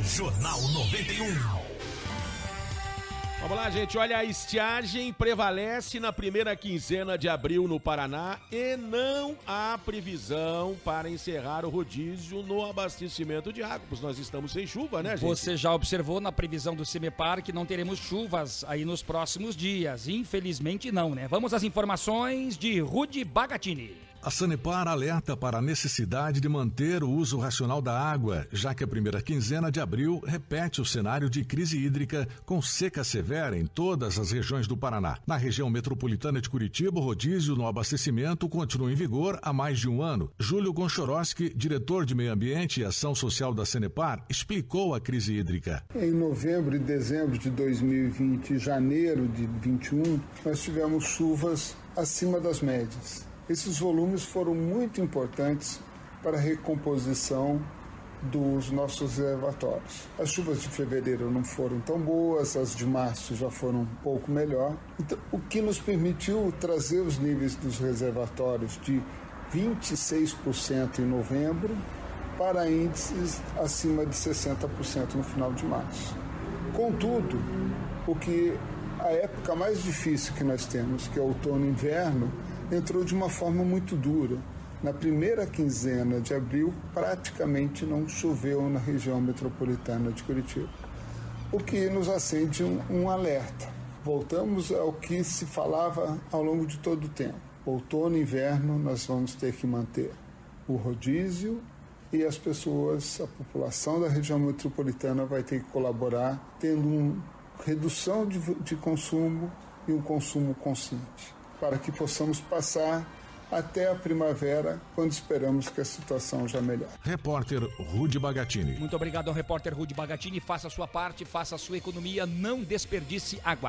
Jornal 91. Vamos lá, gente. Olha, a estiagem prevalece na primeira quinzena de abril no Paraná e não há previsão para encerrar o rodízio no abastecimento de água, pois nós estamos sem chuva, né, gente? Você já observou na previsão do CEMEPAR que não teremos chuvas aí nos próximos dias. Infelizmente não, né? Vamos às informações de Rude Bagatini. A Sanepar alerta para a necessidade de manter o uso racional da água, já que a primeira quinzena de abril repete o cenário de crise hídrica com seca severa em todas as regiões do Paraná. Na região metropolitana de Curitiba, o rodízio no abastecimento continua em vigor há mais de um ano. Júlio Gonchoroski, diretor de Meio Ambiente e Ação Social da Sanepar, explicou a crise hídrica. Em novembro e dezembro de 2020 e janeiro de 2021, nós tivemos chuvas acima das médias. Esses volumes foram muito importantes para a recomposição dos nossos reservatórios. As chuvas de fevereiro não foram tão boas, as de março já foram um pouco melhor, então, o que nos permitiu trazer os níveis dos reservatórios de 26% em novembro para índices acima de 60% no final de março. Contudo, o que a época mais difícil que nós temos, que é outono e inverno, entrou de uma forma muito dura. Na primeira quinzena de abril, praticamente não choveu na região metropolitana de Curitiba, o que nos acende um, um alerta. Voltamos ao que se falava ao longo de todo o tempo. Outono e inverno, nós vamos ter que manter o rodízio e as pessoas, a população da região metropolitana vai ter que colaborar, tendo uma redução de, de consumo e um consumo consciente para que possamos passar até a primavera, quando esperamos que a situação já melhore. Repórter Rude Bagatini. Muito obrigado ao repórter Rude Bagatini. Faça a sua parte, faça a sua economia, não desperdice água.